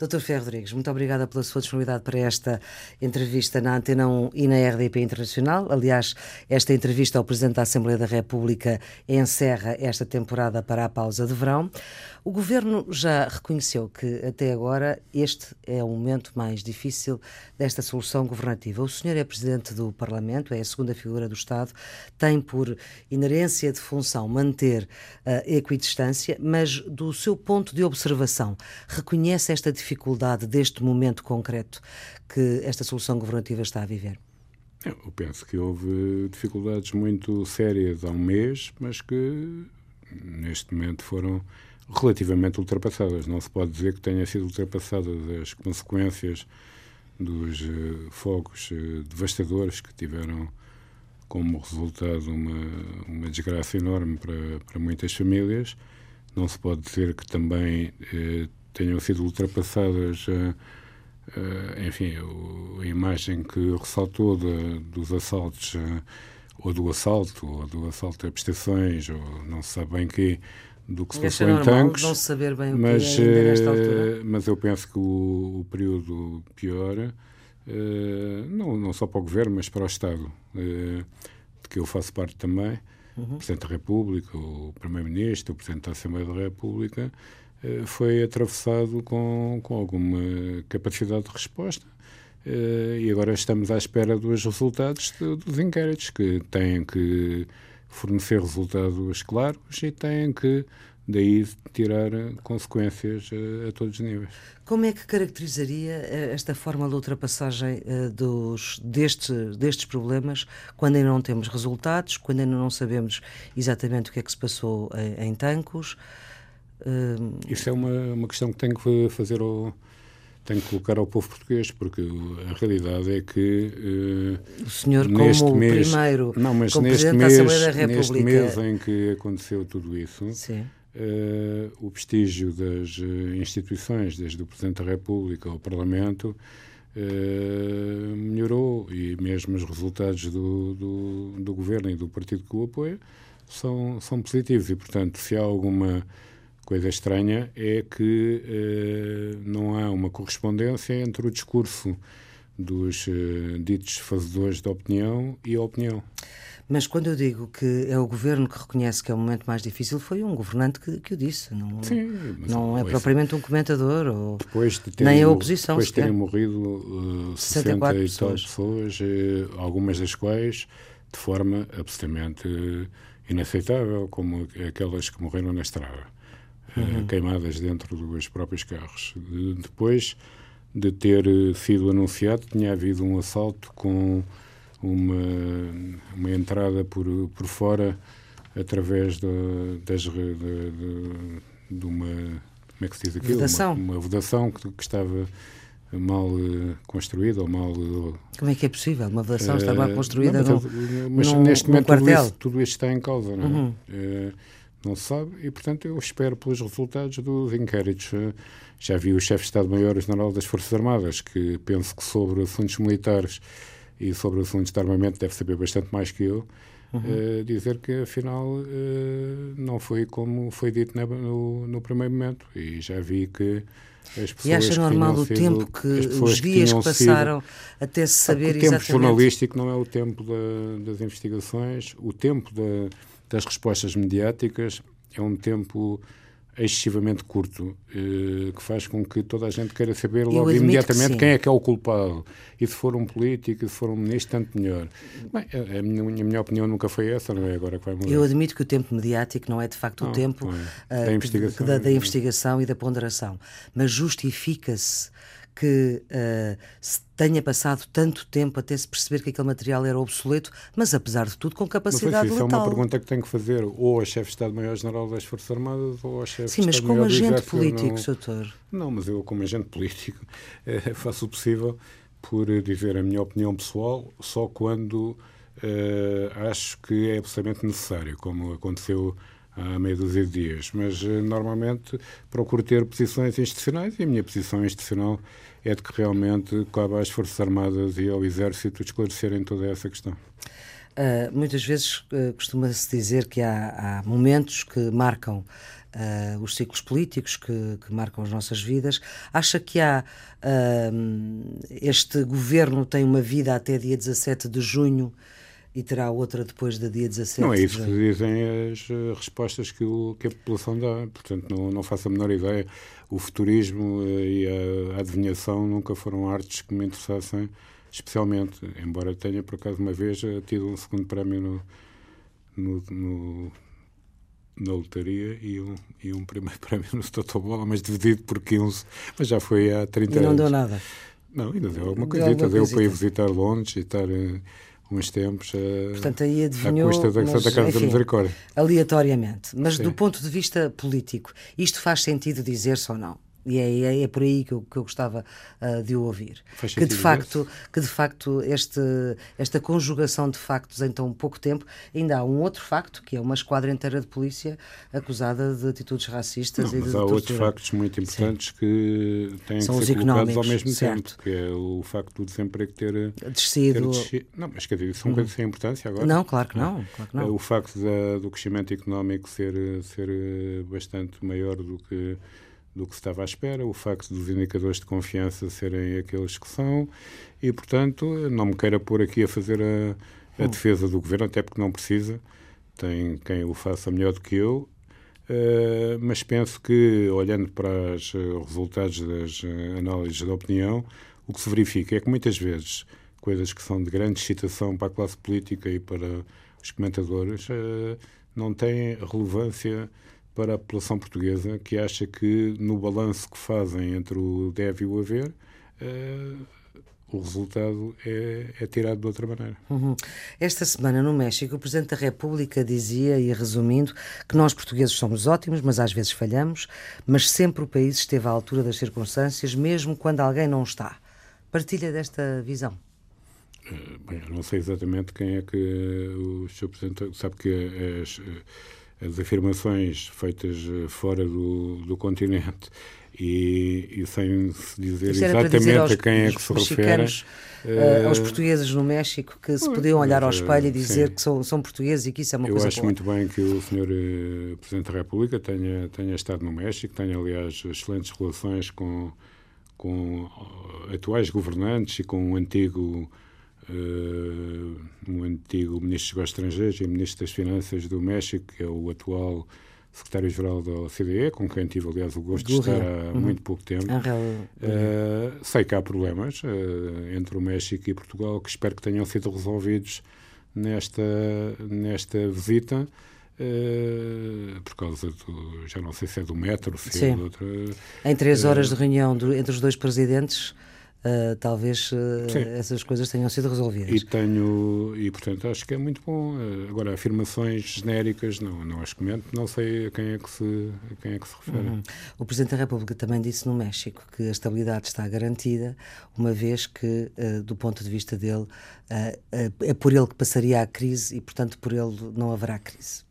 Doutor Ferro Rodrigues, muito obrigada pela sua disponibilidade para esta entrevista na Antena 1 e na RDP Internacional. Aliás, esta entrevista ao Presidente da Assembleia da República encerra esta temporada para a pausa de verão. O Governo já reconheceu que, até agora, este é o momento mais difícil desta solução governativa. O senhor é Presidente do Parlamento, é a segunda figura do Estado, tem por inerência de função manter a equidistância, mas do seu ponto de observação, reconhece esta dificuldade deste momento concreto que esta solução governativa está a viver? Eu penso que houve dificuldades muito sérias há um mês, mas que neste momento foram relativamente ultrapassadas. Não se pode dizer que tenha sido ultrapassadas as consequências dos uh, fogos uh, devastadores que tiveram como resultado uma, uma desgraça enorme para, para muitas famílias. Não se pode dizer que também uh, tenham sido ultrapassadas, enfim, a imagem que ressaltou de, dos assaltos, ou do assalto, ou do assalto a prestações, ou não se sabe bem que do que se passou em tanques. Não saber bem o mas, que é nesta altura. Eh, mas eu penso que o, o período pior, uh, não, não só para o Governo, mas para o Estado, de que eu faço parte também, uhum. o Presidente da República, o Primeiro-Ministro, o Presidente da Assembleia da República, foi atravessado com, com alguma capacidade de resposta. e agora estamos à espera dos resultados dos inquéritos, que têm que fornecer resultados claros e têm que daí tirar consequências a, todos os níveis. Como é que caracterizaria eh, esta forma de ultrapassagem dos, deste, destes problemas quando ainda não temos resultados, quando ainda não sabemos exatamente o que é que se passou em, em Tancos? Uh... Isso é uma, uma questão que tenho que fazer ao tenho que colocar ao povo português, porque a realidade é que uh, o senhor neste como mês, primeiro não, mas neste mês, neste mês em que aconteceu tudo isso, uh, o prestígio das uh, instituições, desde o Presidente da República ao Parlamento, melhorou e mesmo os resultados do, do, do governo e do partido que o apoia são, são positivos. E, portanto, se há alguma coisa estranha é que eh, não há uma correspondência entre o discurso dos eh, ditos fazedores da opinião e a opinião. Mas quando eu digo que é o governo que reconhece que é o momento mais difícil, foi um governante que, que o disse. Não, Sim, não é propriamente um comentador ou depois de terem, nem a oposição. Depois de terem morrido uh, 60 e tal pessoas, uh, algumas das quais de forma absolutamente uh, inaceitável, como aquelas que morreram na estrada uhum. queimadas dentro dos próprios carros. Depois de ter eh, sido anunciado, tinha havido um assalto com uma, uma entrada por, por fora através de, das, de, de, de uma como é que se diz aquilo? Vedação. Uma, uma vedação que, que estava mal uh, construída ou mal. Uh, Como é que é possível? Uma vedação uh, está mal construída não, mas, mas neste momento tudo isso, tudo isso, está em causa, não é? Uhum não se sabe, e portanto eu espero pelos resultados dos inquéritos. Já vi o chefe de Estado-Maior-General das Forças Armadas, que penso que sobre assuntos militares e sobre assuntos de armamento deve saber bastante mais que eu, uhum. uh, dizer que afinal uh, não foi como foi dito no, no, primeiro momento. E já vi que as pessoas. E acha normal o sido, tempo que os dias que, que passaram sido, até se saber exatamente. O tempo jornalístico não é o tempo da, das investigações, o tempo da das respostas mediáticas é um tempo excessivamente curto, eh, que faz com que toda a gente queira saber logo imediatamente quem é que é o culpado. E se for um político, se for um ministro, tanto melhor. Bem, a, minha, a minha opinião nunca foi essa, não é agora que vai mudar. Eu admito que o tempo mediático não é de facto não, o tempo é. da, uh, investigação, da, da investigação e da ponderação, mas justifica-se que uh, se tenha passado tanto tempo até se perceber que aquele material era obsoleto, mas apesar de tudo com capacidade mas, letal. Isso é uma pergunta que tem que fazer ou a chefe de Estado-Maior-General das Forças Armadas ou a chefe Sim, de Estado-Maior Sim, mas como agente político, não... doutor. Não, mas eu como agente político eh, faço o possível por dizer a minha opinião pessoal só quando eh, acho que é absolutamente necessário, como aconteceu há meia dúzia de dias. Mas normalmente procuro ter posições institucionais e a minha posição institucional é de que realmente cabe às Forças Armadas e ao Exército esclarecerem toda essa questão. Uh, muitas vezes uh, costuma-se dizer que há, há, momentos que marcam uh, os ciclos políticos que, que, marcam as nossas vidas. Acha que há uh, este governo tem uma vida até dia 17 de junho e terá outra depois do dia 17. Não é isso de... que dizem as uh, respostas que, o, que, a população dá. Portanto, não, não faço a menor ideia. O futurismo uh, e a, a adivinhação nunca foram artes que me interessassem especialmente, embora tenha por acaso uma vez uh, tido um segundo prémio no, no, no na lotaria e um, e um primeiro prémio no Totobola, mas dividido por 15, mas já foi há 30 anos. E não deu nada? Não, ainda deu alguma coisita, deu, deu para ir visitar Londres e estar uns tempos uh, Portanto, aí adivinhou, à custa da mas, Santa Casa enfim, da Misericórdia. Aleatoriamente. Mas Sim. do ponto de vista político, isto faz sentido dizer-se ou não? E é, é, é, por aí que eu, que eu gostava uh, de o ouvir. que de facto, que de facto este, esta conjugação de factos em tão pouco tempo, ainda há um outro facto, que é uma esquadra inteira de polícia acusada de atitudes racistas Não, e de mas há tortura. outros factos muito importantes Sim. que têm São que ser colocados ao mesmo certo. tempo, que é o facto do desemprego ter descido. Ter. Não, mas quer dizer, são hum. coisas sem importância agora. Não, claro que não. Claro que não. O facto da, do crescimento económico ser, ser bastante maior do que do que se estava à espera, o facto dos indicadores de confiança serem aqueles que são, e, portanto, não me queira pôr aqui a fazer a, a defesa do governo, até porque não precisa, tem quem o faça melhor do que eu, uh, mas penso que, olhando para os resultados das análises da opinião, o que se verifica é que muitas vezes coisas que são de grande excitação para a classe política e para os comentadores uh, não têm relevância para a população portuguesa que acha que no balanço que fazem entre o deve e o haver uh, o resultado é, é, tirado de outra maneira. Uhum. Esta semana no México, o Presidente da República dizia, e resumindo, que nós portugueses somos ótimos, mas às vezes falhamos, mas sempre o país esteve à altura das circunstâncias, mesmo quando alguém não está. Partilha desta visão? Uh, bem, não sei exatamente quem é que o Sr. Presidente sabe que as as afirmações feitas eh, fora do, do continente e, e sem se dizer exatamente dizer aos, a quem é que se refere. Uh, aos portugueses no México que se podiam olhar ao espelho e dizer sim. que são, são portugueses e que isso é uma Eu coisa acho boa. muito bem que o Sr. Presidente da República tenha, tenha estado no México, tenha, aliás, excelentes relações com, com atuais governantes e com o antigo uh, um antigo ministro dos Estrangeiros e ministro das Finanças do México, que é o atual secretário-geral da OCDE, com quem tive, aliás, o gosto de estar há uhum. muito pouco tempo. Uh, sei que há problemas uh, entre o México e Portugal, que espero que tenham sido resolvidos nesta, nesta visita. Uh, por causa do, já não sei se é do metro, se é Sim. é de outra. Em três horas de reunião do, entre os dois presidentes, uh, talvez uh, essas coisas tenham sido resolvidas. E tenho, e portanto acho que é muito bom. Uh, agora, afirmações genéricas, não, não as comento, não sei a quem é que se, a quem é que se refere. Uhum. O Presidente da República também disse no México que a estabilidade está garantida, uma vez que, do ponto de vista dele, é por ele que passaria a crise e, portanto, por ele não haverá crise.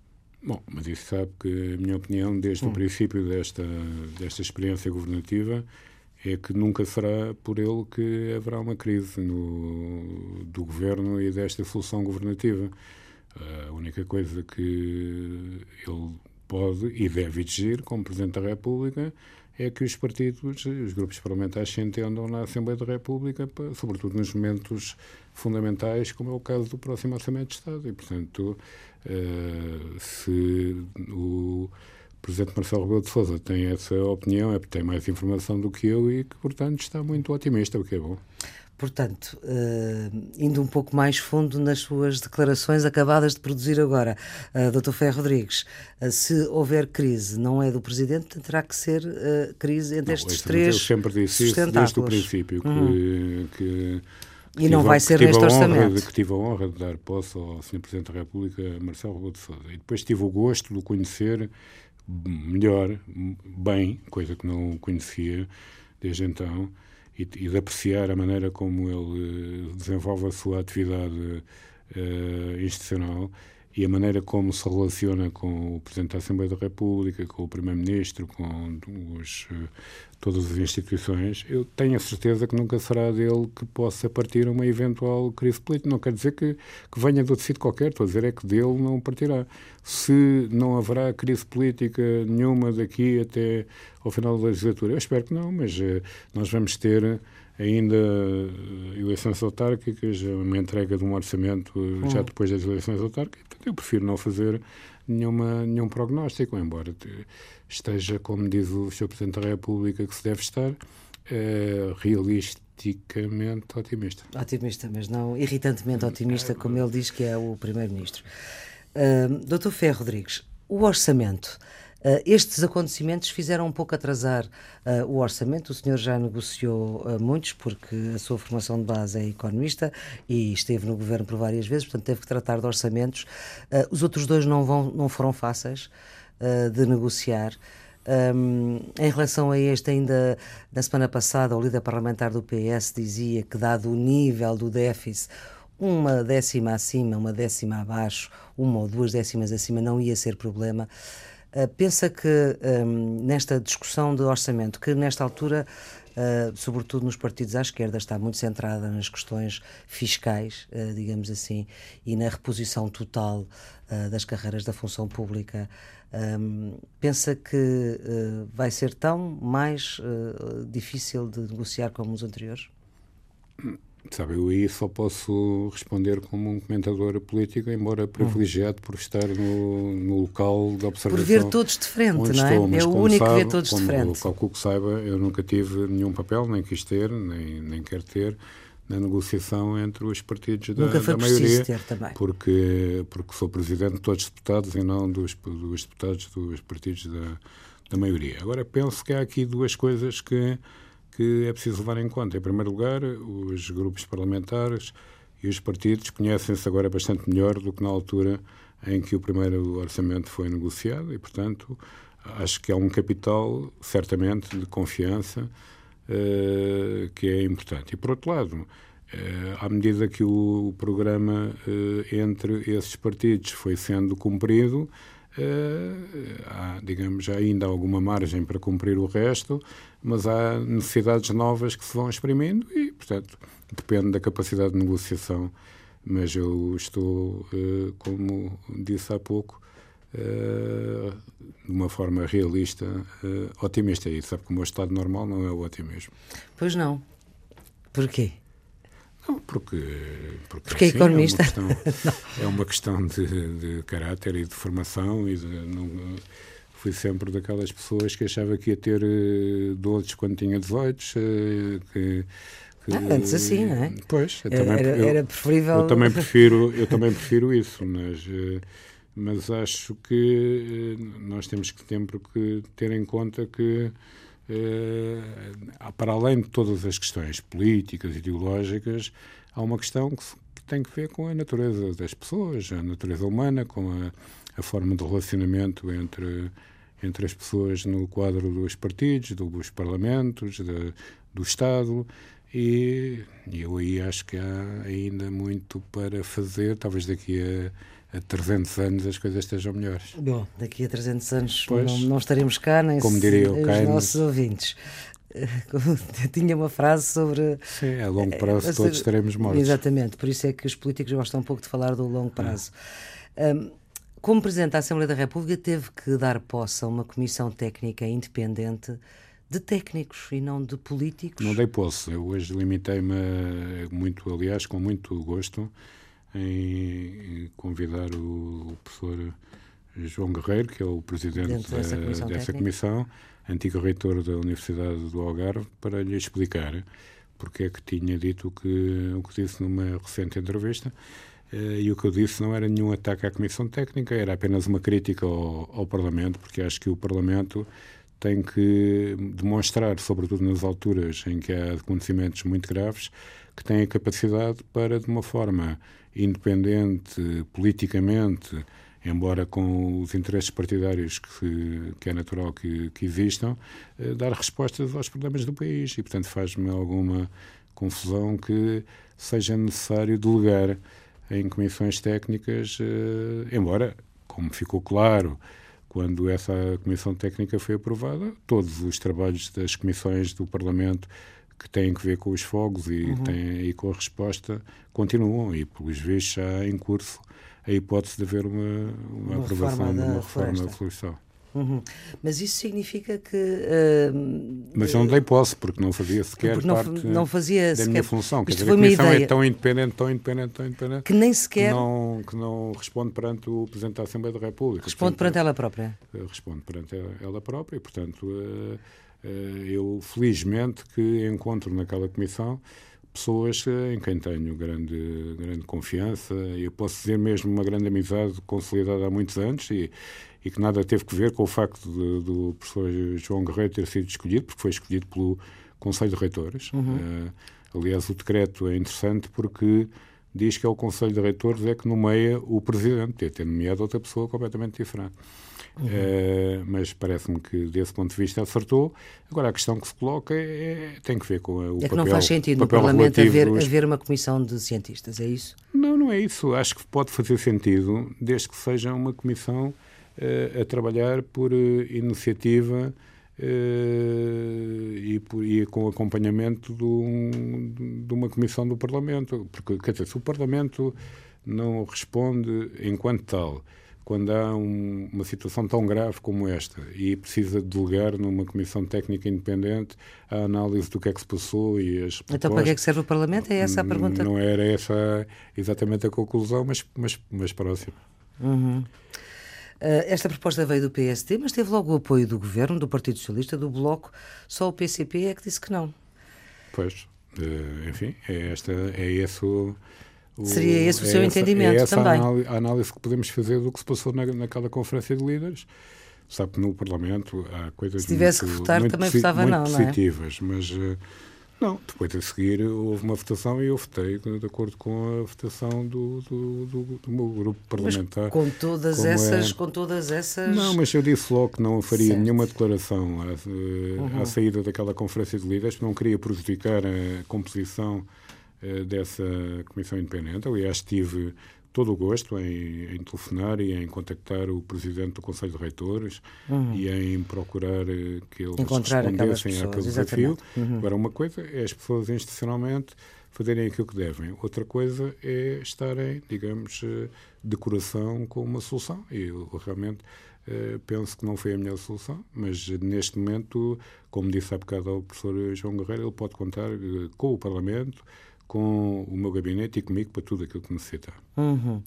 Bom, mas isso sabe que a minha opinião, desde hum. o princípio desta, desta experiência governativa, é que nunca será por ele que haverá uma crise no, do governo e desta solução governativa. A única coisa que ele pode e deve exigir, como Presidente da República, é que os partidos, os grupos parlamentares se entendam na Assembleia da República, para, sobretudo nos momentos fundamentais, como é o caso do próximo Orçamento de Estado. E, portanto, uh, se o o Presidente Marcelo Rebelo de Sousa tem essa opinião, é porque tem mais informação do que eu e que, portanto, está muito otimista, o que é bom. Portanto, uh, indo um pouco mais fundo nas suas declarações acabadas de produzir agora, uh, Dr. Ferro Rodrigues, uh, se houver crise, não é do Presidente, terá que ser uh, crise entre não, estes três Eu sempre disse isso desde o princípio, que, uhum. que e não vai ser neste orçamento. De, que tive a honra de dar posse ao Sr. Presidente da República, Marcelo Rebelo de Sousa. E depois tive o gosto de o conhecer melhor, bem, coisa que não conhecia desde então, e, e de apreciar a maneira como ele eh, desenvolve a sua atividade uh, institucional e a maneira como se relaciona com o Presidente da Assembleia da República, com o Primeiro-Ministro, com os uh, todas as instituições, eu tenho a certeza que nunca será dele que possa partir uma eventual crise política. Não quer dizer que, que venha de outro sítio qualquer, estou a dizer é que dele não partirá. Se não haverá crise política nenhuma daqui até ao final da legislatura, eu espero que não, mas uh, nós vamos ter ainda uh, eleições autárquicas, uma entrega de um orçamento já hum. depois das eleições autárquicas, portanto eu prefiro não fazer nenhuma, nenhum prognóstico, embora esteja, como diz o Sr. Presidente da República, que se deve estar, realisticamente otimista. Otimista, mas não irritantemente otimista, como ele diz que é o Primeiro-Ministro. Uh, Dr. Ferro Rodrigues, o orçamento. Uh, estes acontecimentos fizeram um pouco atrasar uh, o orçamento. O senhor já negociou uh, muitos, porque a sua formação de base é economista e esteve no governo por várias vezes, portanto teve que tratar de orçamentos. os outros dois não, vão, não foram fáceis de negociar. Um, em relação a este, ainda na semana passada, o líder parlamentar do PS dizia que, dado o nível do déficit, uma décima acima, uma décima abaixo, uma ou duas décimas acima não ia ser problema. Uh, pensa que um, nesta discussão de orçamento, que nesta altura, uh, sobretudo nos partidos à esquerda, está muito centrada nas questões fiscais, uh, digamos assim, e na reposição total das carreiras da função pública, um, pensa que vai ser tão mais difícil de negociar como os anteriores? Sabe, eu aí só posso responder como um comentador político, embora privilegiado por estar no, no local de observação. Por ver todos de frente, não é? Estou, é o único sabe, que vê todos de frente. Calculo que saiba, eu nunca tive nenhum papel, nem quis ter, nem, nem quero ter, na negociação entre os partidos da, Nunca foi da maioria, ter também. porque porque sou presidente de todos os deputados e não dos, dos deputados dos partidos da, da maioria. Agora penso que há aqui duas coisas que que é preciso levar em conta. Em primeiro lugar, os grupos parlamentares e os partidos conhecem-se agora bastante melhor do que na altura em que o primeiro orçamento foi negociado e, portanto, acho que há um capital, certamente, de confiança que é importante. E, por outro lado, uh, à medida que o, programa uh, entre esses partidos foi sendo cumprido, há, digamos, ainda alguma margem para cumprir o resto, mas há necessidades novas que se vão exprimindo e, portanto, depende da capacidade de negociação. Mas eu estou, como disse há pouco, de uma forma realista, uh, otimista. E sabe que o meu estado normal não é o otimismo. Pois não. Porquê? Não, porque, porque, porque é economista. É uma questão, é uma questão de, de, caráter e de formação e de, não, fui sempre daquelas pessoas que achava que ia ter uh, doces quando tinha 18, uh, que, ah, antes assim, não é? Pois, era, também, era, era, preferível. Eu, eu, também prefiro, eu também prefiro isso, mas, mas acho que uh, nós temos que sempre que ter em conta que para além de todas as questões políticas, ideológicas, há uma questão que, que tem que ver com a natureza das pessoas, a natureza humana, com a, a forma de relacionamento entre entre as pessoas no quadro dos partidos, dos parlamentos, de, do Estado. E, eu aí acho que há ainda muito para fazer, talvez daqui a, a 300 anos as coisas estejam melhores. Bom, daqui a 300 anos não, não, estaremos cá, nem como diria os Keynes, nossos ouvintes. tinha uma frase sobre. Sim, a longo prazo todos estaremos mortos. Exatamente, por isso é que os políticos gostam um pouco de falar do longo prazo. É. Um, como Presidente da Assembleia da República, teve que dar posse a uma comissão técnica independente de técnicos e não de políticos. Não dei posse. Eu hoje limitei-me, muito, aliás, com muito gosto, em convidar o, professor João Guerreiro, que é o presidente dessa comissão, dessa comissão antigo reitor da Universidade do Algarve, para lhe explicar porque é que tinha dito o que, o que disse numa recente entrevista Uh, e o que eu disse não era nenhum ataque à Comissão Técnica, era apenas uma crítica ao, ao, Parlamento, porque acho que o Parlamento tem que demonstrar, sobretudo nas alturas em que há acontecimentos muito graves, que tem a capacidade para, de uma forma independente, politicamente, embora com os interesses partidários que, que é natural que, que existam, uh, dar respostas aos problemas do país. E, portanto, faz-me alguma confusão que seja necessário delegar em comissões técnicas, eh, embora, como ficou claro, quando essa comissão técnica foi aprovada, todos os trabalhos das comissões do Parlamento que têm que ver com os fogos e, uhum. têm, e com a resposta continuam e, pelos vistos, já em curso a hipótese de haver uma, uma, uma aprovação de uma reforma da solução. Uhum. Mas isso significa que. Uh, mas eu não dei posse, porque não fazia sequer não, parte não fazia da sequer, minha função. Quer dizer, a Comissão é tão independente, tão independente, tão independente. Que nem sequer. Que não, que não responde perante o Presidente da Assembleia da República. Responde portanto, perante ela própria. Eh, responde perante ela própria e, portanto, uh, uh, eu felizmente que encontro naquela Comissão pessoas em quem tenho grande, grande confiança eu posso dizer mesmo uma grande amizade consolidada há muitos anos e, e que nada teve que ver com o facto de, do professor João Guerreiro ter sido escolhido, porque foi escolhido pelo Conselho de Reitores. Uhum. Uh, aliás, o decreto é interessante porque diz que é o Conselho de Reitores é que nomeia o Presidente, de ter nomeado outra pessoa completamente diferente. Uhum. Uh, mas parece-me que, desse ponto de vista, acertou. Agora, a questão que se coloca é, é tem que ver com o é papel... É que não faz sentido no Parlamento haver, dos... haver uma comissão de cientistas, é isso? Não, não é isso. Acho que pode fazer sentido, desde que seja uma comissão a trabalhar por uh, iniciativa e, por, e, com acompanhamento de, um, de, uma comissão do Parlamento. Porque, quer dizer, se o Parlamento não responde enquanto tal, quando há um, uma situação tão grave como esta e precisa delegar numa comissão técnica independente a análise do que é que se passou e as propostas, Então para que é que serve o Parlamento? É essa a pergunta? Não era essa exatamente a conclusão, mas, mas, mas próxima. Uhum. Uh, esta proposta veio do PSD, mas teve logo o apoio do Governo, do Partido Socialista, do Bloco. Só o PCP é que disse que não. Pois, uh, enfim, é, esta, é esse o, o Seria esse o é seu essa, entendimento é essa também. A análise que podemos fazer do que se passou na, naquela conferência de líderes. Sabe que no Parlamento há coisas Se tivesse muito, que votar, muito, também votava muito não, positivas, não é? mas uh, não, depois a seguir houve uma votação e eu votei de, acordo com a votação do, do, do, do meu grupo parlamentar. Mas com todas essas, é... com todas essas. Não, mas eu disse logo que não faria certo. nenhuma declaração à, uhum. à, saída daquela conferência de líderes, não queria prejudicar a composição uh, dessa comissão independente. Aliás, tive todo o gosto em, em, telefonar e em contactar o presidente do Conselho de Reitores uhum. e em procurar eh, que eles Encontrar respondessem àquele desafio. Uhum. Agora, uma coisa é as pessoas institucionalmente fazerem aquilo que devem. Outra coisa é estarem, digamos, eh, de coração com uma solução. E eu realmente uh, penso que não foi a melhor solução, mas neste momento, como disse há bocado ao professor João Guerreiro, ele pode contar uh, com o Parlamento, com o meu gabinete e comigo para tudo aquilo que necessitar. Uhum.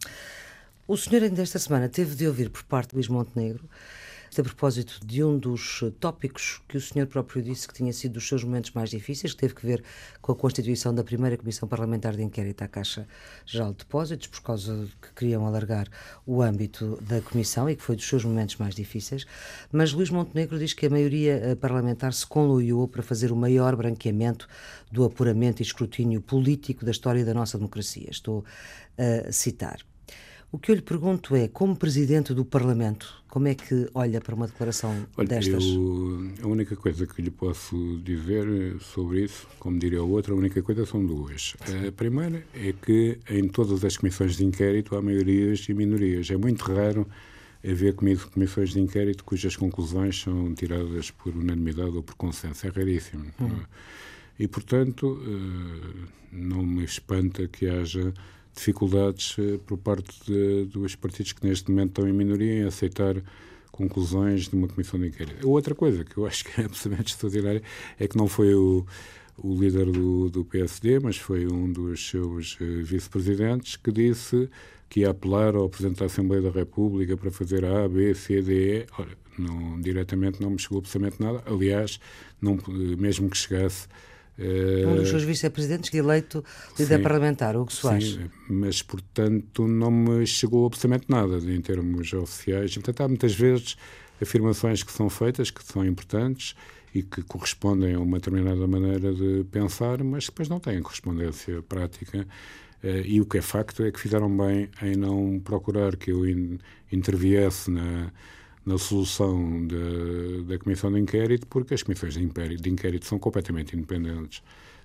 O senhor ainda esta semana teve de ouvir por parte de Luís Montenegro a propósito de um dos tópicos que o senhor próprio disse que tinha sido dos seus momentos mais difíceis, que teve que ver com a constituição da primeira Comissão Parlamentar de Inquérito à Caixa Geral de Depósitos, por causa de que queriam alargar o âmbito da Comissão e que foi dos seus momentos mais difíceis. Mas Luís Montenegro diz que a maioria eh, parlamentar se conluiu para fazer o maior branqueamento do apuramento e escrutínio político da história da nossa democracia. Estou a citar. O que eu lhe pergunto é, como Presidente do Parlamento, como é que olha para uma declaração Olha, destas? Eu, a única coisa que lhe posso dizer sobre isso, como diria o outro, a única coisa são duas. A primeira é que em todas as comissões de inquérito há maiorias e minorias. É muito raro haver comissões de inquérito cujas conclusões são tiradas por unanimidade ou por consenso. É raríssimo. Hum. E, portanto, eh, não me espanta que haja dificuldades eh, por parte de, dos partidos que neste momento estão em minoria em aceitar conclusões de uma comissão de inquérito. Outra coisa que eu acho que é absolutamente extraordinária é que não foi o, o líder do, do PSD, mas foi um dos seus uh, vice-presidentes que disse que ia apelar ao Presidente da Assembleia da República para fazer A, B, C, D, E. Não, diretamente não me chegou absolutamente nada. Aliás, não, mesmo que chegasse um dos seus vice-presidentes eleito líder sim, parlamentar, Hugo Soares. Sim, mas, portanto, não me chegou absolutamente nada em termos oficiais. Portanto, há muitas vezes afirmações que são feitas, que são importantes e que correspondem a uma determinada maneira de pensar, mas depois não têm correspondência prática. Eh, e o que é facto é que fizeram bem em não procurar que eu interviesse na na solução de, da comissão de inquérito, porque as comissões de inquérito, de inquérito são completamente independentes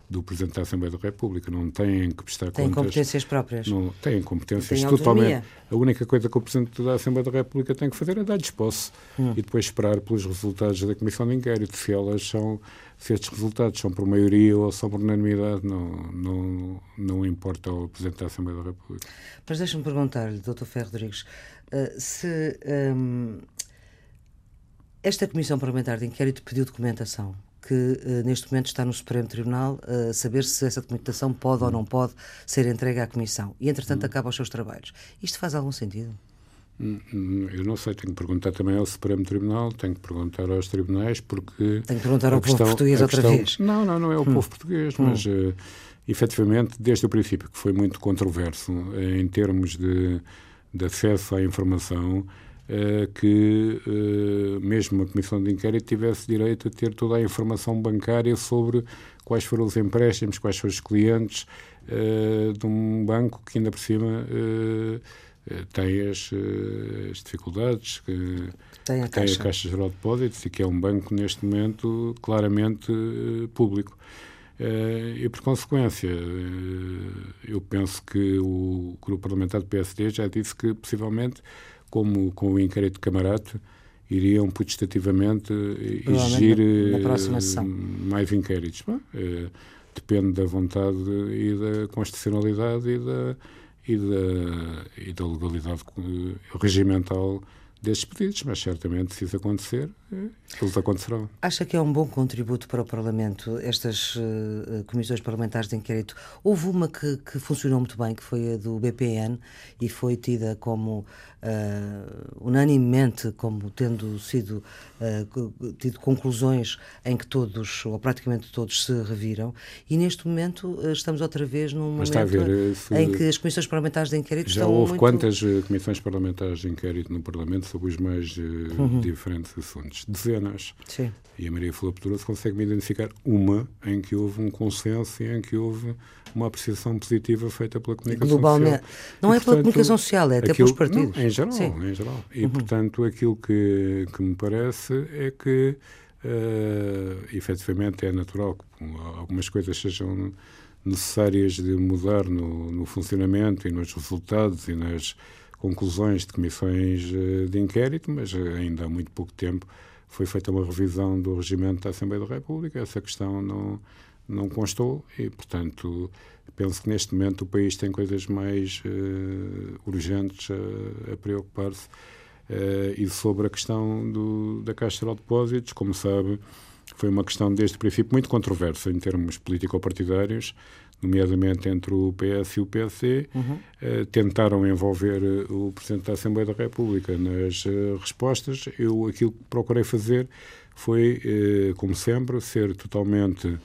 do Presidente da Assembleia da República. Não têm que prestar têm contas. Têm competências próprias. Não, têm competências têm totalmente. A única coisa que o Presidente da Assembleia da República tem que fazer é dar-lhes posse hum. e depois esperar pelos resultados da Comissão de Inquérito. Se elas são, se estes resultados são por maioria ou são por unanimidade, não, não, não importa ao Presidente da Assembleia da República. Mas deixa-me perguntar-lhe, Dr. Ferro Rodrigues, uh, se um, esta Comissão Parlamentar de Inquérito pediu documentação que uh, neste momento está no Supremo Tribunal a uh, saber se essa documentação pode ou não pode ser entregue à Comissão e, entretanto, hum. acaba os seus trabalhos. Isto faz algum sentido? Hum, hum, eu não sei, tenho que perguntar também ao Supremo Tribunal, tenho que perguntar aos tribunais, porque. Tenho que perguntar ao questão, povo português outra questão, vez. Não, não, não é o hum. povo português, hum. mas uh, efetivamente, desde o princípio, que foi muito controverso em termos de, de acesso à informação, uh, que uh, mesmo a Comissão de Inquérito tivesse direito a ter toda a informação bancária sobre quais foram os empréstimos, quais foram os clientes uh, de um banco que ainda por cima tem as, as, dificuldades que tem a, tem Caixa. a Caixa Geral de Depósitos e que é um banco neste momento claramente público. e por consequência, eu penso que o grupo parlamentar do PSD já disse que possivelmente como com o inquérito de Camarate, iriam putestativamente exigir na mais inquéritos. Bom, é, depende da vontade e da constitucionalidade e da, e da, e da legalidade regimental destes pedidos, mas certamente se isso acontecer, eles acontecerão. Acha que é um bom contributo para o Parlamento estas uh, comissões parlamentares de inquérito? Houve uma que, que, funcionou muito bem, que foi a do BPN, e foi tida como uh, unanimemente como tendo sido uh, tido conclusões em que todos, ou praticamente todos, se reviram. E neste momento estamos outra vez num Mas momento ver, em que as comissões parlamentares de inquérito já estão houve muito... quantas comissões parlamentares de inquérito no Parlamento sobre os mais uhum. diferentes assuntos? Dezenas. Sim. E a Maria Filipe Douroso consegue-me identificar uma em que houve um consenso e em que houve uma apreciação positiva feita pela comunicação Globalmente. social. Não e, é portanto, pela comunicação social, é até aquilo, pelos partidos. Não, em geral, Sim. em geral. E, uhum. portanto, aquilo que, que me parece é que, uh, efetivamente, é natural que algumas coisas sejam necessárias de mudar no, no funcionamento e nos resultados e nas conclusões de comissões eh, de inquérito, mas ainda há muito pouco tempo foi feita uma revisão do regimento da Assembleia da República. Essa questão não, não constou e, portanto, penso que neste momento o país tem coisas mais uh, urgentes a, a preocupar-se. Uh, e sobre a questão do, da Caixa de Depósitos, como sabe, foi uma questão desde o princípio muito controversa em termos político-partidários nomeadamente entre o PS e o PSD, uhum. uh, tentaram envolver eh, o Presidente da Assembleia da República nas uh, respostas. Eu aquilo que procurei fazer foi, uh, como sempre, ser totalmente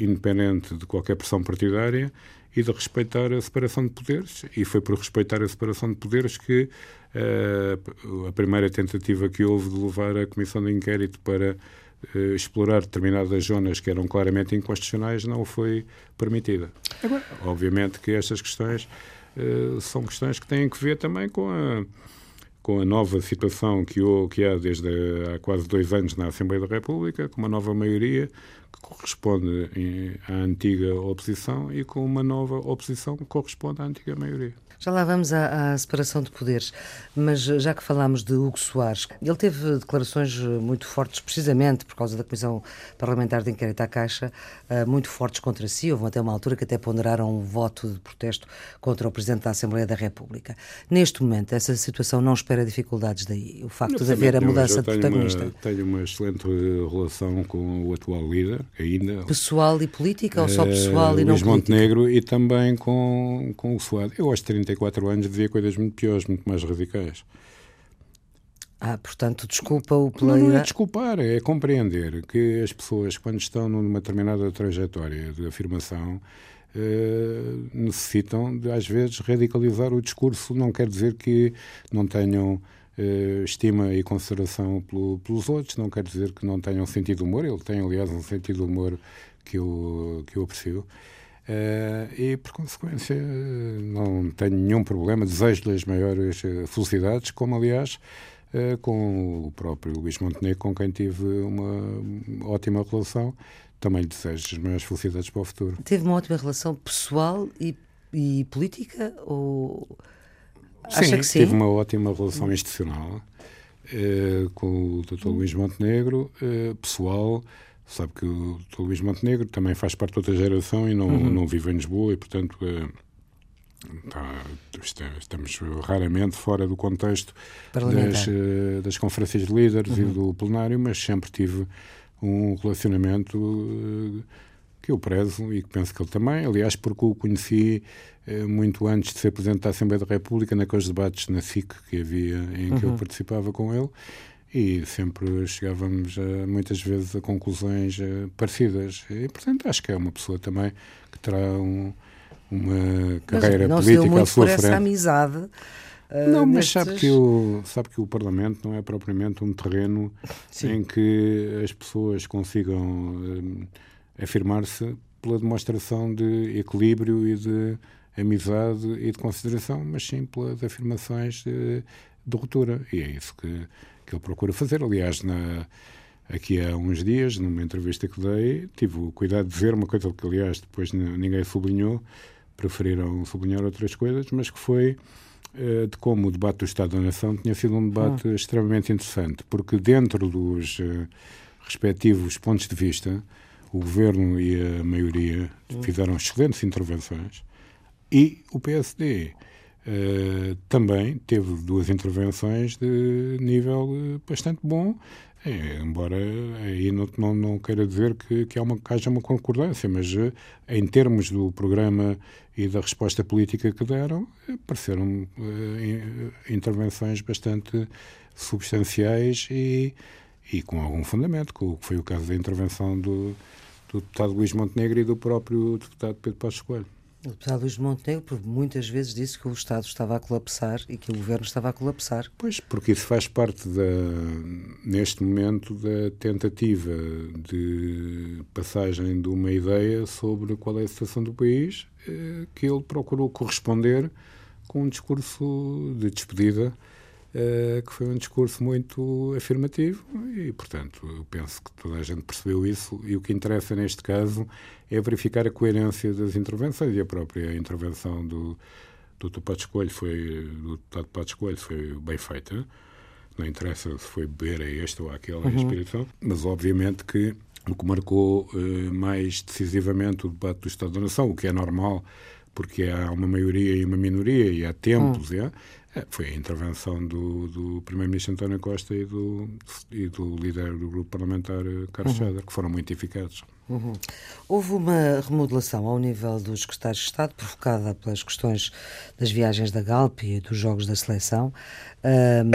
independente de qualquer pressão partidária e de respeitar a separação de poderes. E foi por respeitar a separação de poderes que a primeira tentativa que houve de levar a Comissão de Inquérito para explorar determinadas zonas que eram claramente inconstitucionais não foi permitida. Agora, obviamente que estas questões uh, são questões que têm que ver também com a, com a nova situação que, o, que há desde há quase dois anos na Assembleia da República, com uma nova maioria que corresponde à antiga oposição e com uma nova oposição que corresponde à antiga maioria. Já lá vamos à, à, separação de poderes, mas já que falámos de Hugo Soares, ele teve declarações muito fortes, precisamente por causa da Comissão Parlamentar de Inquérito à Caixa, uh, muito fortes contra si. Houve até uma altura que até ponderaram um voto de protesto contra o Presidente da Assembleia da República. Neste momento, essa situação não espera dificuldades daí? O facto de haver a mudança de protagonista? Uma, tenho uma excelente relação com o atual líder, ainda. Pessoal e política, ou só pessoal uh, e não Luís Montenegro, e também com, com o Soares. Eu acho 30 34 anos dizia coisas muito piores, muito mais radicais. Ah, portanto, desculpa-o pela... Não, não é desculpar, é compreender que as pessoas, quando estão numa determinada trajetória de afirmação, eh, necessitam, de, às vezes, radicalizar o discurso. Não quer dizer que não tenham eh, estima e consideração pelo, pelos outros, não quer dizer que não tenham sentido de humor. Ele tem, aliás, um sentido de humor que eu, que eu aprecio. Uh, e, por consequência, não tenho nenhum problema, desejo-lhe as maiores uh, felicidades, como, aliás, uh, com o próprio Luís Montenegro, com quem tive uma ótima relação. Também lhe desejo as maiores felicidades para o futuro. Teve uma ótima relação pessoal e, e política? Ou... Acha sim, que sim, tive uma ótima relação institucional uh, com o Dr. Luís Montenegro, pessoal Sabe que o Dr. Luís Montenegro também faz parte de outra geração e não, uhum. não vive em Lisboa e, portanto, é, tá, estamos raramente fora do contexto das, eh, das conferências de líderes uhum. e do plenário, mas sempre tive um relacionamento eh, que eu prezo e que penso que ele também. Aliás, porque o conheci eh, muito antes de ser Presidente da Assembleia da República, naqueles debates na SIC que havia em que uhum. eu participava com ele e sempre chegávamos a, muitas vezes a conclusões uh, parecidas. E, portanto, acho que é uma pessoa também que terá um, uma carreira não política deu à sua por frente. essa amizade. Uh, não, mas nestes... sabe, que o, sabe que o Parlamento não é propriamente um terreno Sim. em que as pessoas consigam uh, afirmar-se pela demonstração de equilíbrio e de amizade e de consideração, mas sim pelas afirmações de, de ruptura. E é isso que que ele procura fazer. Aliás, na, aqui há uns dias, numa entrevista que dei, tive o cuidado de dizer uma coisa que, aliás, depois ninguém sublinhou, preferiram sublinhar outras coisas, mas que foi uh, de como o debate do Estado da Nação tinha sido um debate ah. extremamente interessante, porque dentro dos uh, respectivos pontos de vista, o governo e a maioria hum. fizeram excelentes intervenções e o PSD Uh, também teve duas intervenções de nível uh, bastante bom, é, embora aí não, não, não, queira dizer que, que, há uma, que haja uma concordância, mas uh, em termos do programa e da resposta política que deram, pareceram intervenções bastante substanciais e, e com algum fundamento, que foi o caso da intervenção do, do deputado Luís Montenegro e do próprio deputado Pedro Passos Coelho. O deputado Luís Montenegro muitas vezes disse que o Estado estava a colapsar e que o governo estava a colapsar. Pois, porque isso faz parte, da, neste momento, da tentativa de passagem de uma ideia sobre qual é a situação do país, eh, que ele procurou corresponder com um discurso de despedida Uh, que foi um discurso muito afirmativo e, portanto, eu penso que toda a gente percebeu isso e o que interessa neste caso é verificar a coerência das intervenções e a própria intervenção do, do deputado Escolho foi, do deputado Pato Escolho foi bem feita. Não interessa se foi beber a esta ou àquela uhum. inspiração, mas obviamente que o que marcou uh, mais decisivamente o debate do Estado da Nação, o que é normal, porque há uma maioria e uma minoria, e há tempos, é, é, foi a intervenção do, do Primeiro-Ministro António Costa e do, e do líder do grupo parlamentar eh, Carlos uhum. que foram muito eficazes. Uhum. Houve uma remodelação ao nível dos secretários de Estado, provocada pelas questões das viagens da Galp e dos jogos da seleção. Um,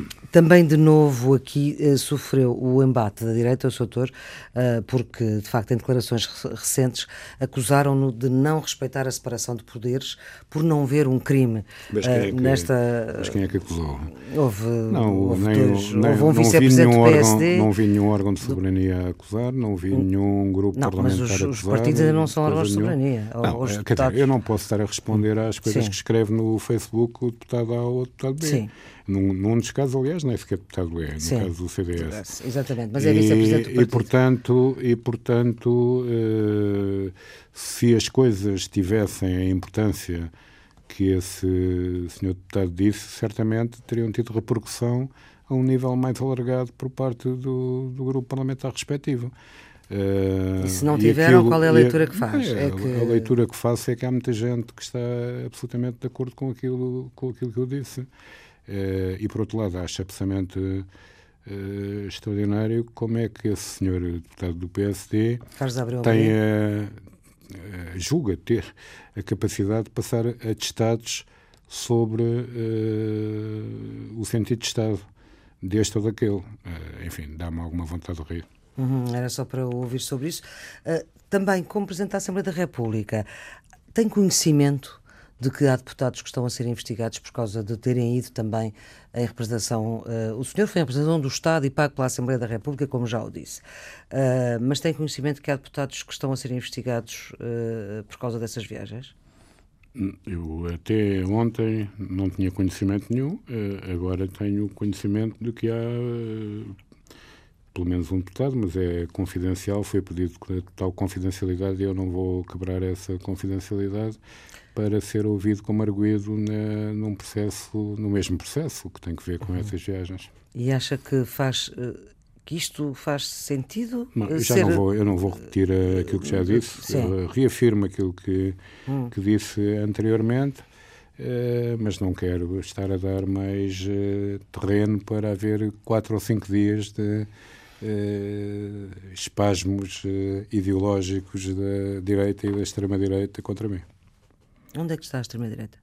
também, de novo, aqui uh, sofreu o embate da direita, o seu autor, uh, porque, de facto, em declarações recentes, acusaram-no de não respeitar a separação de poderes por não ver um crime mas quem é que, nesta. Mas quem é que acusou? Houve, não, houve, nem, dois, nem, houve um vice-presidente do PSD. Órgão, não vi nenhum órgão de soberania a acusar, não vi nenhum grupo não, parlamentar mas os, os partidos ainda não são órgãos de soberania. Não, os é, dizer, eu não posso estar a responder às coisas Sim. que escreve no Facebook o deputado A ou o deputado B. Sim. Num, num dos casos, aliás, nem sequer deputado é, no Sim. caso do CDS. Exatamente, mas é vice-presidente do partido. E, portanto, e, portanto uh, se as coisas tivessem a importância que esse senhor deputado disse, certamente teriam tido repercussão a um nível mais alargado por parte do, do grupo parlamentar respectivo. Uh, e se não tiveram, aquilo, qual é a leitura que faz? É, é que... A leitura que faço é que há muita gente que está absolutamente de acordo com aquilo, com aquilo que eu disse. Uh, e, por outro lado, acho absolutamente uh, extraordinário como é que esse senhor deputado do PSD tem a, julga ter a capacidade de passar atestados sobre o sentido de Estado deste ou daquele. Enfim, dá-me alguma vontade de rir. Uhum, era só para ouvir sobre isso. Uh, também, como Presidente da Assembleia da República, tem conhecimento de que há deputados que estão a ser investigados por causa de terem ido também em representação. Uh, o senhor foi em representação do Estado e pago pela Assembleia da República, como já o disse. Uh, mas tem conhecimento que há deputados que estão a ser investigados uh, por causa dessas viagens? Eu até ontem não tinha conhecimento nenhum, agora tenho conhecimento de que há pelo menos um deputado, mas é confidencial, foi pedido tal confidencialidade e eu não vou quebrar essa confidencialidade para ser ouvido como arguído na, num processo, no mesmo processo, que tem que ver com uhum. essas viagens. E acha que faz que isto faz sentido? Não, eu, já ser... não vou, eu não vou repetir aquilo que já disse, reafirmo aquilo que, hum. que disse anteriormente, uh, mas não quero estar a dar mais uh, terreno para haver quatro ou cinco dias de espasmos ideológicos da direita e da extrema-direita contra mim. Onde é que está a extrema-direita?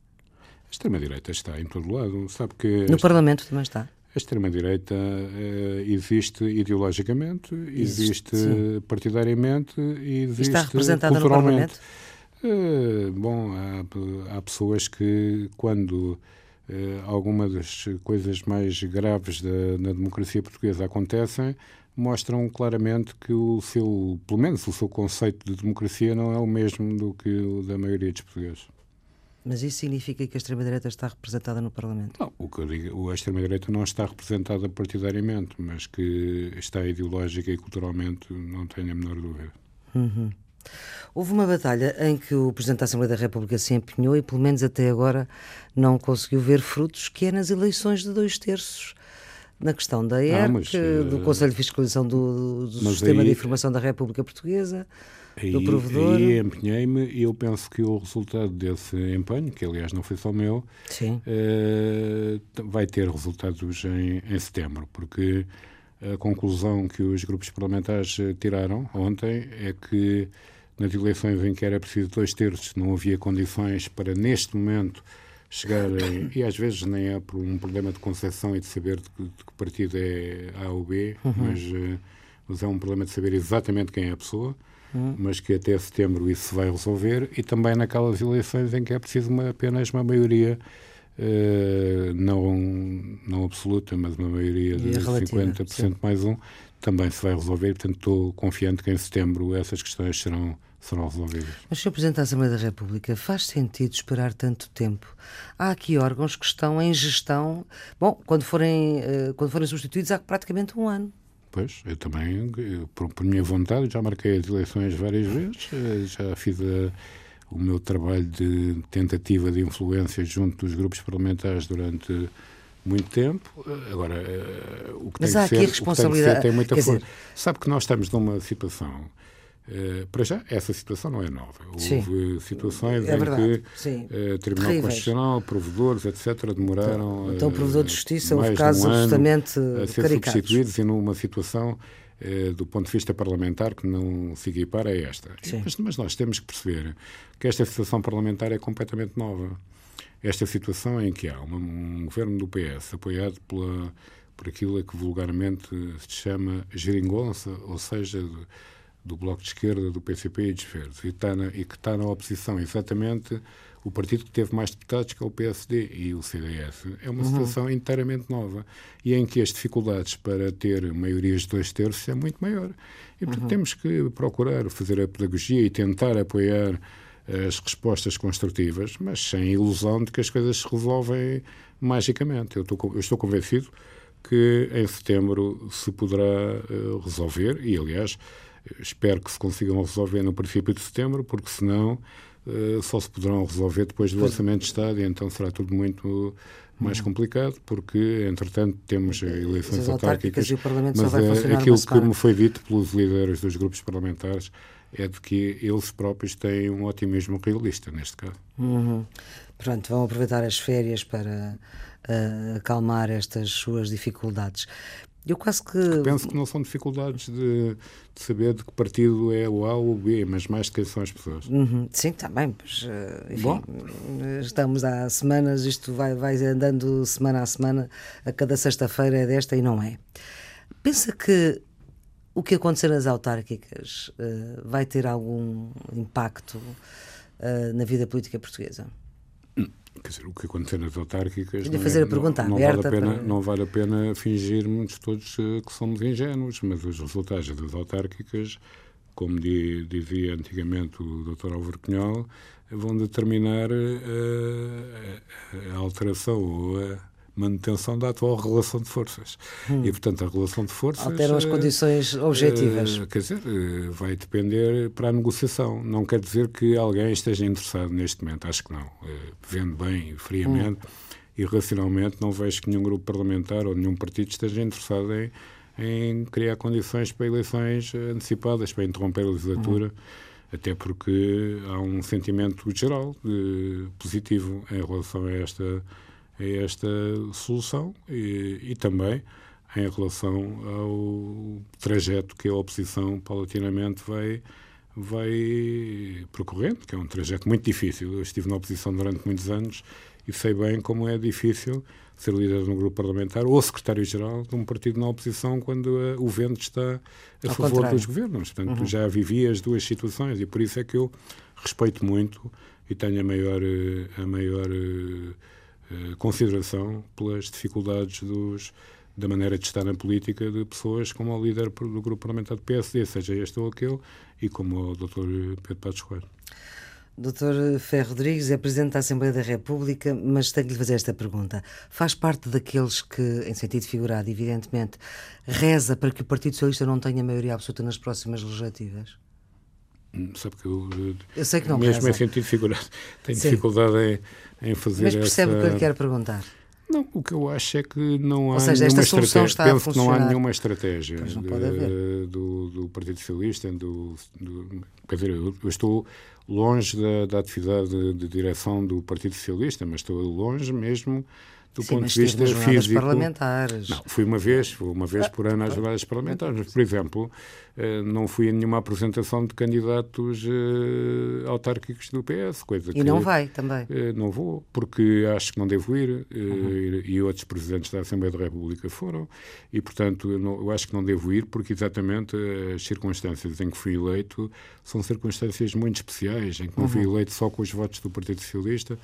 A extrema-direita está em todo lado. Sabe que no Parlamento também está. A extrema-direita uh, existe ideologicamente, existe Sim. partidariamente e existe Está representada culturalmente. no Parlamento? Uh, bom, há, há, pessoas que, quando uh, alguma das coisas mais graves da, na democracia portuguesa acontecem, mostram claramente que o seu, pelo menos o seu conceito de democracia não é o mesmo do que o da maioria dos portugueses. Mas isso significa que a extrema-direita está representada no Parlamento? Não, o que eu digo, a extrema-direita não está representada partidariamente, mas que está ideológica e culturalmente, não tenho a menor dúvida. Uhum. Houve uma batalha em que o Presidente da Assembleia da República se empenhou e, pelo menos até agora, não conseguiu ver frutos, que é nas eleições de dois terços. Na questão da ERC, ah, mas, do eh, Conselho de Fiscalização do, do Sistema aí... de Informação da República Portuguesa, aí, do provedor. Aí empenhei-me e eu penso que o resultado desse empenho, que aliás não foi só meu, uh, vai ter resultados em, em setembro, porque a conclusão que os grupos parlamentares tiraram ontem é que nas eleições em que era preciso dois terços não havia condições para, neste momento, chegarem, e às vezes nem é por um problema de concepção e de saber de que, de que partido é A ou B, uhum. mas, uh, mas é um problema de saber exatamente quem é a pessoa hum. mas que até setembro isso se vai resolver, e também naquelas eleições em que é preciso uma, apenas uma maioria Uh, não, não absoluta, mas uma maioria de 50% sim. mais um, também se vai resolver. Portanto, estou confiante que em setembro essas questões serão, serão resolvidas. Mas, Sr. Presidente da Assembleia da República, faz sentido esperar tanto tempo? Há aqui órgãos que estão em gestão. Bom, quando forem, uh, quando forem substituídos, há praticamente um ano. Pois, eu também, eu, por, por, minha vontade, já marquei as eleições várias vezes, eh, já fiz a, eh, o meu trabalho de tentativa de influência junto dos grupos parlamentares durante muito tempo. Eh, agora, o que Mas tem há que aqui ser, responsabilidade. Tem, tem muita força. Dizer... Sabe que nós estamos numa situação Uh, para já, essa situação não é nova. Sim. Houve situações é em que uh, Tribunal Terríveis. Constitucional, provedores, etc., demoraram. Então, então Provedor de Justiça, houve casos um absolutamente a ser caricados. substituídos e numa situação, do ponto de vista parlamentar, que não se equipara a esta. Mas, mas, nós temos que perceber que esta situação parlamentar é completamente nova. Esta situação em que há uma, um governo do PS apoiado pela, por aquilo que vulgarmente se chama geringonça, ou seja. De, do Bloco de Esquerda, do PCP e dos Verdes, e, na, e que está na oposição exatamente o partido que teve mais deputados, que é o PSD e o CDS. É uma uhum. situação inteiramente nova e em que as dificuldades para ter maiorias de dois terços é muito maior. E, portanto, uhum. temos que procurar fazer a pedagogia e tentar apoiar as respostas construtivas, mas sem ilusão de que as coisas se resolvem magicamente. Eu estou, eu estou convencido que em setembro se poderá uh, resolver, e aliás, Espero que se consigam resolver no princípio de setembro, porque senão uh, só se poderão resolver depois do Orçamento de Estado e então será tudo muito mais uhum. complicado, porque, entretanto, temos eleições autárquicas, mas é, aquilo que me foi dito pelos líderes dos grupos parlamentares é de que eles próprios têm um otimismo realista, neste caso. Uhum. Pronto, vão aproveitar as férias para uh, acalmar estas suas dificuldades. Eu quase que. Penso que não são dificuldades de, de, saber de que partido é o A ou o B, mas mais de quem são as pessoas. Uhum, sim, também. Pois, eh, enfim, Bom. estamos há semanas, isto vai, vai andando semana a semana, a cada sexta-feira é desta e não é. Pensa que o que acontecer nas autárquicas uh, vai ter algum impacto uh, na vida política portuguesa? Quer dizer, o que aconteceu nas autárquicas. Não, fazer é, a pergunta não, não vale a pena, para... não vale a pena fingirmos todos uh, que somos ingênuos, mas os resultados das autárquicas como dizia antigamente o Dr. Álvaro Cunhal, vão determinar a, a alteração ou a manutenção da atual relação de forças. Hum. E, portanto, a relação de forças. Alteram as condições objetivas. Uh, quer dizer, uh, vai depender para a negociação. Não quer dizer que alguém esteja interessado neste momento. Acho que não. Vendo bem, friamente hum. e racionalmente, não vejo que nenhum grupo parlamentar ou nenhum partido esteja interessado em, em criar condições para eleições antecipadas, para interromper a legislatura. Hum até porque há um sentimento geral de, positivo em relação a esta a esta solução e, e também em relação ao trajeto que a oposição paulatinamente vai vai percorrendo, que é um trajeto muito difícil. Eu estive na oposição durante muitos anos e sei bem como é difícil ser líder de um grupo parlamentar ou secretário-geral de um partido na oposição quando a, o vento está a Ao favor contrário. dos governos. Portanto, uhum. já vivi as duas situações e por isso é que eu respeito muito e tenho a maior, a maior eh, consideração pelas dificuldades dos, da maneira de estar na política de pessoas como o líder do grupo parlamentar do PSD, seja este ou aquele, e como o Dr. Pedro Passos Coelho. Dr. Ferro Rodrigues é Presidente da Assembleia da República, mas tenho que lhe fazer esta pergunta. Faz parte daqueles que, em sentido figurado, evidentemente, reza para que o Partido Socialista não tenha maioria absoluta nas próximas legislativas? Sabe que eu, eu sei que não mesmo reza. em sentido figurado, tenho Sim. dificuldade em em fazer Mas percebe essa... o que eu quero perguntar? Não, o que eu acho é que não há Ou seja, nenhuma estratégia. Penso que não há nenhuma estratégia de, do, do, Partido Socialista. Do, do, quer dizer, eu, eu estou longe da, da atividade de, de, direção do Partido Socialista, mas estou longe mesmo do Sim, ponto de vista físico. parlamentares. Não, fui uma vez, fui uma vez por ano às jornadas parlamentares, mas, por exemplo, eh, não fui a nenhuma apresentação de candidatos uh, autárquicos do PS, coisa e que... E não vai também? Uh, não vou, porque acho que não devo ir, uh, uhum. e outros presidentes da Assembleia da República foram, e, portanto, eu, não, eu acho que não devo ir, porque exatamente as circunstâncias em que fui eleito são circunstâncias muito especiais, em que não fui uhum. eleito só com os votos do Partido Socialista,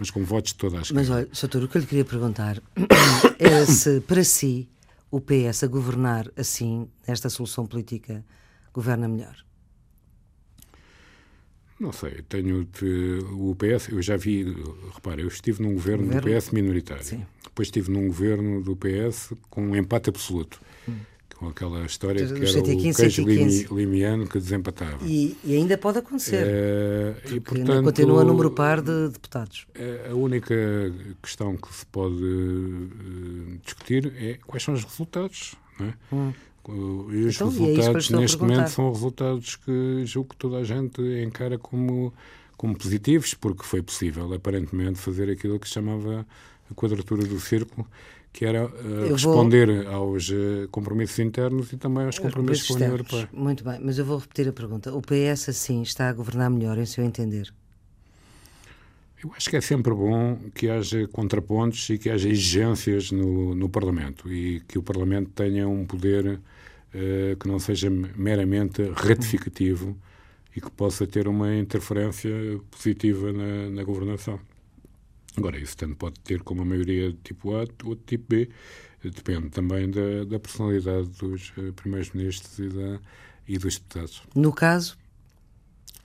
mas com votos de toda a esquerda. Mas olha, Soutor, o que eu lhe queria perguntar era se, para si, o PS a governar assim, nesta solução política, governa melhor? Não sei, tenho de, o PS, eu já vi, repara, eu estive num governo, governo? do PS minoritário, Sim. depois estive num governo do PS com um empate absoluto. Hum com aquela história de que era 115, o queijo limiano que desempatava. E, e, ainda pode acontecer. É, e, portanto, continua número par de deputados. É, a única questão que se pode uh, discutir é quais são os resultados. Não é? Hum. E os então, resultados, e é neste momento, são resultados que julgo que toda a gente encara como, como positivos, porque foi possível, aparentemente, fazer aquilo que se chamava a quadratura do círculo, que era uh, responder vou... aos uh, compromissos internos e também aos compromissos com a União Europeia. Muito bem, mas eu vou repetir a pergunta. O PS, assim, está a governar melhor, em seu entender? Eu acho que é sempre bom que haja contrapontos e que haja exigências no, no Parlamento e que o Parlamento tenha um poder uh, que não seja meramente ratificativo e que possa ter uma interferência positiva na, na governação. Agora, isso tanto pode ter como a maioria tipo A ou tipo B, depende também da, da personalidade dos uh, primeiros-ministros e, da, e dos deputados. No caso,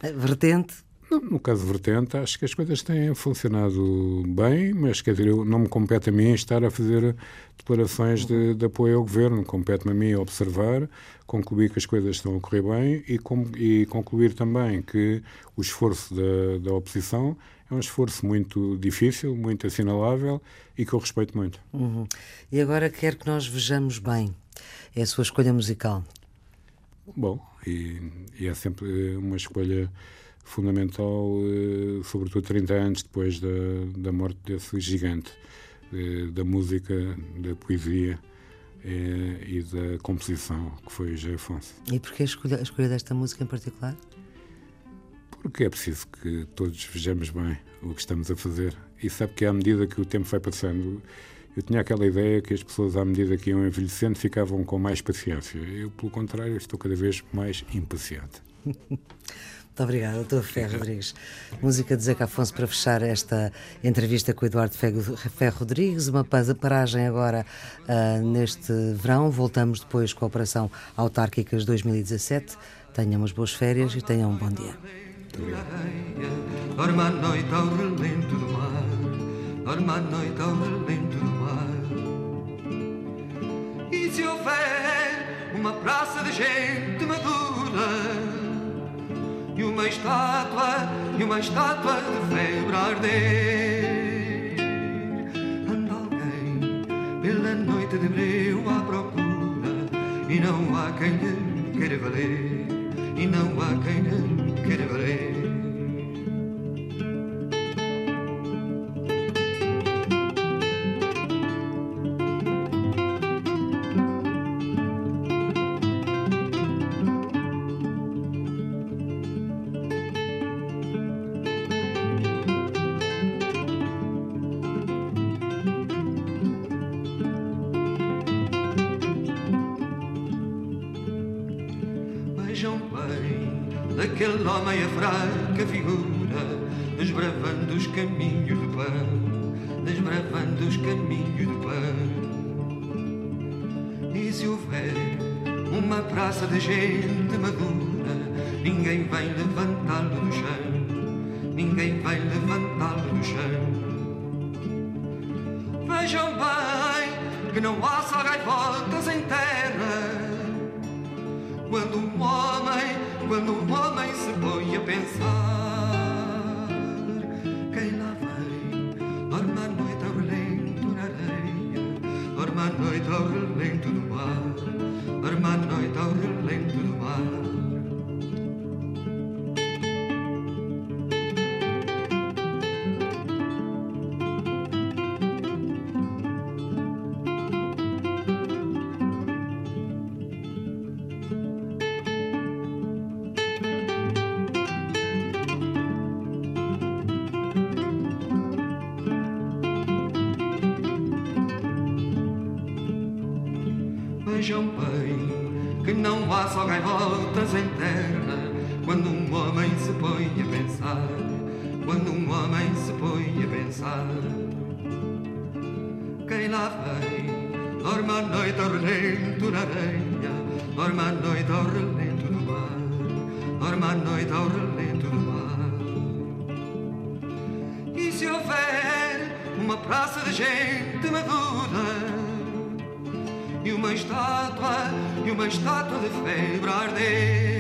vertente? No, no caso vertente, acho que as coisas têm funcionado bem, mas quer dizer, não me compete a mim estar a fazer declarações de, de apoio ao governo, compete-me a mim observar, concluir que as coisas estão a correr bem e, com, e concluir também que o esforço da, da oposição é um esforço muito difícil, muito assinalável e que eu respeito muito. Uhum. E agora quero que nós vejamos bem. É a sua escolha musical. Bom, e, e é sempre uma escolha fundamental, eh, sobretudo 30 anos depois da, da morte desse gigante eh, da música, da poesia eh, e da composição, que foi o José Afonso. E porquê a escolha, a escolha desta música em particular? Porque é preciso que todos vejamos bem o que estamos a fazer. E sabe que à medida que o tempo vai passando, eu tinha aquela ideia que as pessoas, à medida que iam envelhecendo, ficavam com mais paciência. Eu, pelo contrário, estou cada vez mais impaciente. Muito obrigada, doutor Ferro Rodrigues. Música de Zeca Afonso para fechar esta entrevista com o Eduardo Ferro Rodrigues. Uma paragem agora uh, neste verão. Voltamos depois com a Operação Autárquicas 2017 Tenha umas boas férias e tenha um bom dia. Dorme à noite ao relento do mar, dorme à noite ao relento do mar. E se houver uma praça de gente madura? E uma estátua, e uma estátua de febre arder, anda alguém pela noite de breu à procura e não há quem lhe queira valer, e não há quem lhe queira daquele homem a fraca figura, desbravando os caminhos do pão, desbravando os caminhos do pão. E se houver uma praça de gente madura, ninguém vai levantá-lo relento do Vejam bem que não há só gaivotas em terra quando um homem se põe a pensar, quando um homem se põe a pensar. Quem lá vem, dorme à noite ao relento na areia, dorme à noite ao relento do mar, dorme à noite ao relento do mar. E se houver uma praça de gente madura uma estátua, e uma estátua de febre a arder.